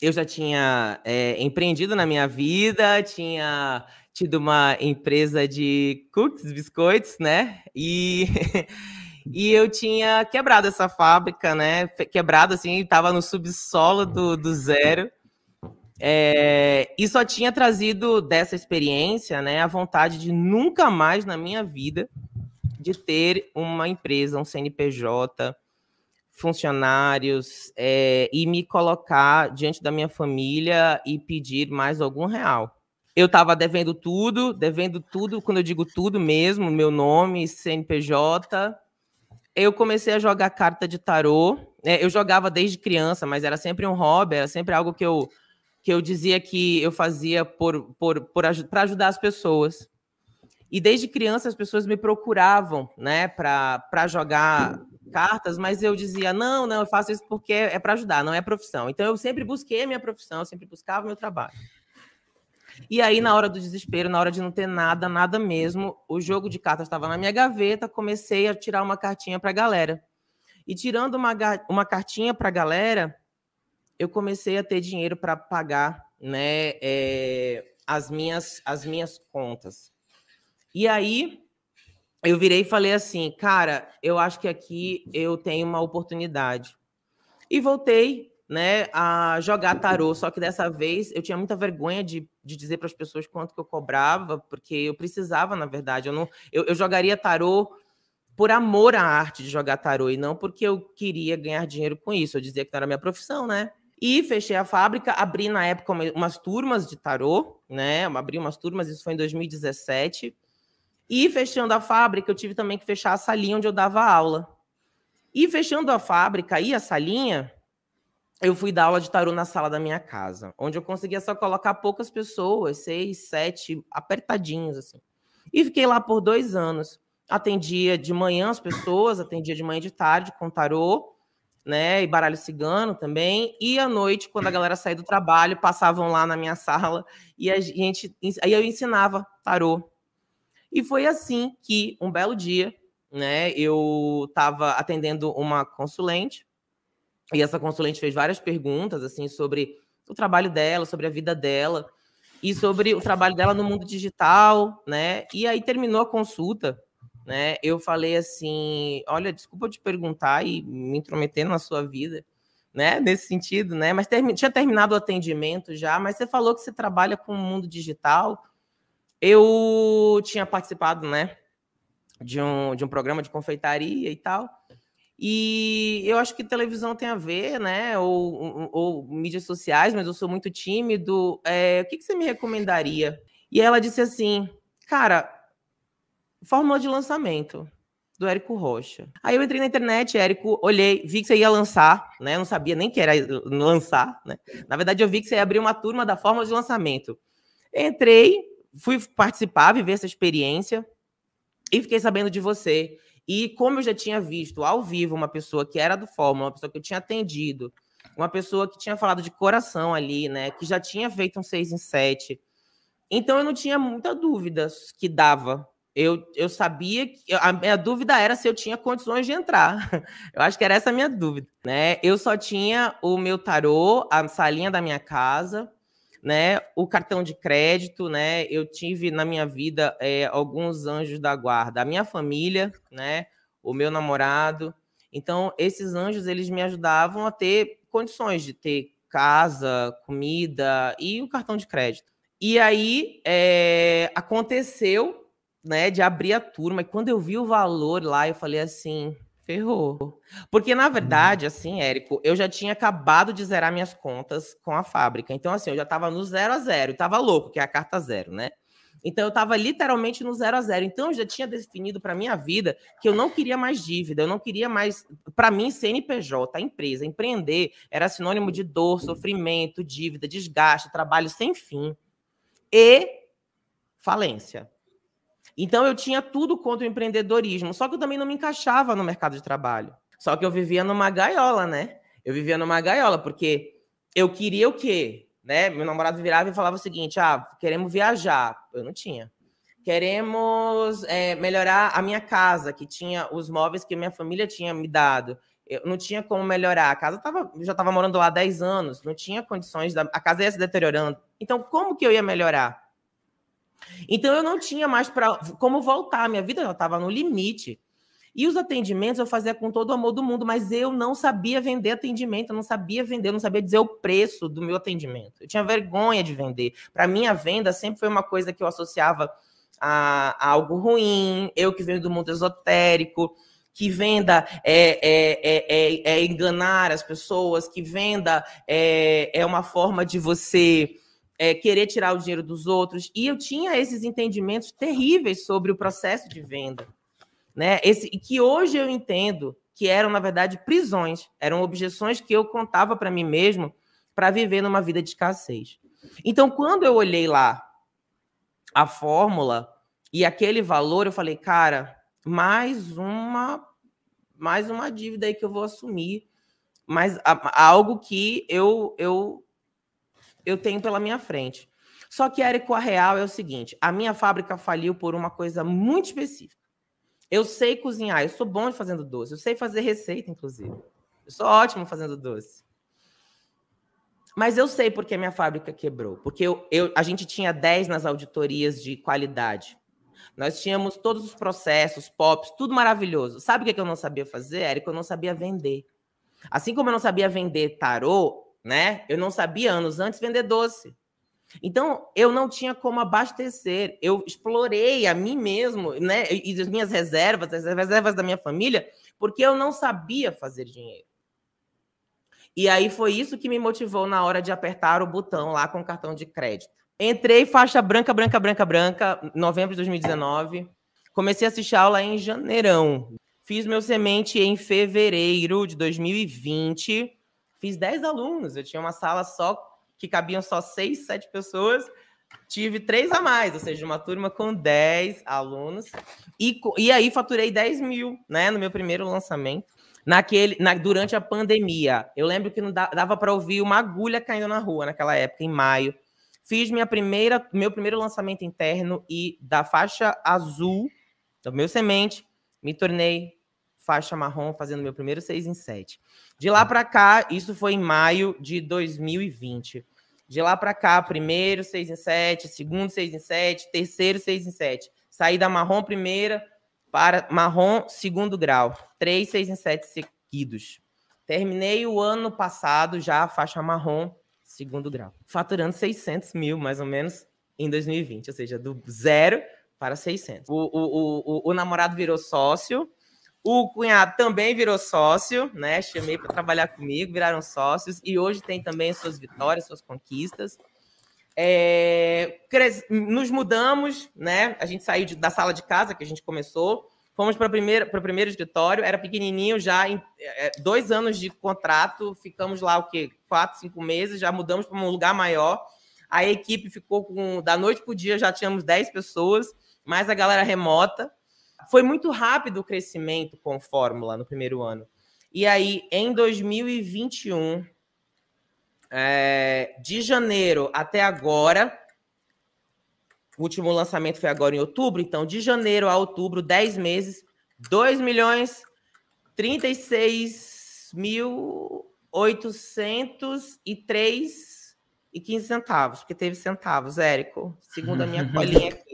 eu já tinha é, empreendido na minha vida, tinha tido uma empresa de cookies, biscoitos, né? E, e eu tinha quebrado essa fábrica, né? Quebrado assim, estava no subsolo do, do zero. É, e só tinha trazido dessa experiência, né, a vontade de nunca mais na minha vida de ter uma empresa, um CNPJ, funcionários é, e me colocar diante da minha família e pedir mais algum real. Eu estava devendo tudo, devendo tudo, quando eu digo tudo mesmo, meu nome, CNPJ. Eu comecei a jogar carta de tarô. Né, eu jogava desde criança, mas era sempre um hobby, era sempre algo que eu que eu dizia que eu fazia por, por, por para ajudar as pessoas. E desde criança as pessoas me procuravam, né, para jogar cartas, mas eu dizia: não, não, eu faço isso porque é para ajudar, não é profissão. Então eu sempre busquei a minha profissão, eu sempre buscava o meu trabalho. E aí, na hora do desespero, na hora de não ter nada, nada mesmo, o jogo de cartas estava na minha gaveta, comecei a tirar uma cartinha para a galera. E tirando uma, uma cartinha para a galera, eu comecei a ter dinheiro para pagar né, é, as, minhas, as minhas contas. E aí eu virei e falei assim, cara, eu acho que aqui eu tenho uma oportunidade. E voltei né, a jogar tarô, só que dessa vez eu tinha muita vergonha de, de dizer para as pessoas quanto que eu cobrava, porque eu precisava, na verdade. Eu, não, eu, eu jogaria tarô por amor à arte de jogar tarô e não porque eu queria ganhar dinheiro com isso. Eu dizia que não era minha profissão, né? E fechei a fábrica, abri na época umas turmas de tarô, né? Abri umas turmas, isso foi em 2017. E fechando a fábrica, eu tive também que fechar a salinha onde eu dava aula. E fechando a fábrica e a salinha, eu fui dar aula de tarô na sala da minha casa, onde eu conseguia só colocar poucas pessoas, seis, sete, apertadinhos, assim. E fiquei lá por dois anos. Atendia de manhã as pessoas, atendia de manhã e de tarde com tarô né? E baralho cigano também. E à noite, quando a galera saía do trabalho, passavam lá na minha sala e a gente, aí eu ensinava tarô. E foi assim que um belo dia, né? Eu estava atendendo uma consulente e essa consulente fez várias perguntas assim sobre o trabalho dela, sobre a vida dela e sobre o trabalho dela no mundo digital, né? E aí terminou a consulta né? Eu falei assim, olha, desculpa te perguntar e me intrometer na sua vida, né? Nesse sentido, né? Mas tinha terminado o atendimento já, mas você falou que você trabalha com o mundo digital. Eu tinha participado, né? De um, de um programa de confeitaria e tal. E eu acho que televisão tem a ver, né? Ou, ou, ou mídias sociais, mas eu sou muito tímido. É, o que, que você me recomendaria? E ela disse assim, cara, fórmula de lançamento do Érico Rocha. Aí eu entrei na internet, Érico, olhei, vi que você ia lançar, né? Não sabia nem que era lançar, né? Na verdade, eu vi que você ia abrir uma turma da fórmula de lançamento. Entrei, fui participar, viver essa experiência e fiquei sabendo de você. E como eu já tinha visto ao vivo uma pessoa que era do Fórmula, uma pessoa que eu tinha atendido, uma pessoa que tinha falado de coração ali, né? Que já tinha feito um 6 em 7. Então eu não tinha muita dúvida que dava eu, eu sabia que a minha dúvida era se eu tinha condições de entrar. Eu acho que era essa a minha dúvida, né? Eu só tinha o meu tarô, a salinha da minha casa, né? O cartão de crédito, né? Eu tive na minha vida é, alguns anjos da guarda, a minha família, né? O meu namorado. Então, esses anjos eles me ajudavam a ter condições de ter casa, comida e o cartão de crédito. E aí é, aconteceu né, de abrir a turma. E quando eu vi o valor lá, eu falei assim, ferrou. Porque, na verdade, assim, Érico, eu já tinha acabado de zerar minhas contas com a fábrica. Então, assim, eu já estava no zero a zero. Tava louco, que é a carta zero, né? Então, eu estava literalmente no zero a zero. Então, eu já tinha definido para minha vida que eu não queria mais dívida, eu não queria mais. Para mim, CNPJ, empresa, empreender, era sinônimo de dor, sofrimento, dívida, desgaste, trabalho sem fim e falência. Então eu tinha tudo contra o empreendedorismo, só que eu também não me encaixava no mercado de trabalho. Só que eu vivia numa gaiola, né? Eu vivia numa gaiola, porque eu queria o quê? Né? Meu namorado virava e falava o seguinte: ah, queremos viajar. Eu não tinha. Queremos é, melhorar a minha casa, que tinha os móveis que minha família tinha me dado. eu não tinha como melhorar. A casa tava, já estava morando lá há 10 anos, não tinha condições, da, a casa ia se deteriorando. Então, como que eu ia melhorar? Então, eu não tinha mais para como voltar, minha vida já estava no limite. E os atendimentos eu fazia com todo o amor do mundo, mas eu não sabia vender atendimento, eu não sabia vender, eu não sabia dizer o preço do meu atendimento. Eu tinha vergonha de vender. Para mim, a venda sempre foi uma coisa que eu associava a, a algo ruim, eu que venho do mundo esotérico, que venda é, é, é, é, enganar as pessoas, que venda é, é uma forma de você é, querer tirar o dinheiro dos outros. E eu tinha esses entendimentos terríveis sobre o processo de venda né? Esse, que hoje eu entendo que eram, na verdade, prisões, eram objeções que eu contava para mim mesmo para viver numa vida de escassez. Então, quando eu olhei lá a fórmula e aquele valor, eu falei, cara, mais uma mais uma dívida aí que eu vou assumir, mas algo que eu eu eu tenho pela minha frente. Só que, Érico, a real é o seguinte: a minha fábrica faliu por uma coisa muito específica. Eu sei cozinhar, eu sou bom fazendo doce, eu sei fazer receita, inclusive. Eu sou ótimo fazendo doce. Mas eu sei porque a minha fábrica quebrou. Porque eu, eu, a gente tinha 10 nas auditorias de qualidade. Nós tínhamos todos os processos, POPs, tudo maravilhoso. Sabe o que, que eu não sabia fazer, Érico? Eu não sabia vender. Assim como eu não sabia vender tarô, né? Eu não sabia anos antes vender doce. Então, eu não tinha como abastecer. Eu explorei a mim mesmo, né? E as minhas reservas, as reservas da minha família, porque eu não sabia fazer dinheiro. E aí foi isso que me motivou na hora de apertar o botão lá com o cartão de crédito. Entrei faixa branca, branca, branca, branca, novembro de 2019. Comecei a assistir aula em janeirão. Fiz meu semente em fevereiro de 2020. Fiz 10 alunos. Eu tinha uma sala só que cabiam só seis, sete pessoas, tive três a mais, ou seja, uma turma com 10 alunos. E, e aí faturei 10 mil, né, no meu primeiro lançamento. Naquele, na, durante a pandemia, eu lembro que não dava para ouvir uma agulha caindo na rua naquela época, em maio. Fiz minha primeira, meu primeiro lançamento interno e da faixa azul, do meu semente, me tornei faixa marrom, fazendo meu primeiro 6 em 7. De lá para cá, isso foi em maio de 2020. De lá para cá, primeiro 6 em 7, segundo 6 em 7, terceiro 6 em 7. Saí da marrom primeira para marrom segundo grau. 3 6 em 7 seguidos. Terminei o ano passado já faixa marrom segundo grau. Faturando 600 mil, mais ou menos, em 2020. Ou seja, do zero para 600. O, o, o, o namorado virou sócio o cunhado também virou sócio, né? Chamei para trabalhar comigo, viraram sócios e hoje tem também suas vitórias, suas conquistas. É, nos mudamos, né? A gente saiu de, da sala de casa que a gente começou, fomos para o primeiro escritório, era pequenininho já, em é, dois anos de contrato, ficamos lá o quê? Quatro, cinco meses, já mudamos para um lugar maior. A equipe ficou com, da noite para o dia, já tínhamos 10 pessoas, mais a galera remota foi muito rápido o crescimento com Fórmula no primeiro ano. E aí, em 2021, é, de janeiro até agora, o último lançamento foi agora em outubro, então de janeiro a outubro, 10 meses, 2 milhões 36 mil 803 e 15 centavos, porque teve centavos, Érico, segundo a minha colinha aqui.